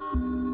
you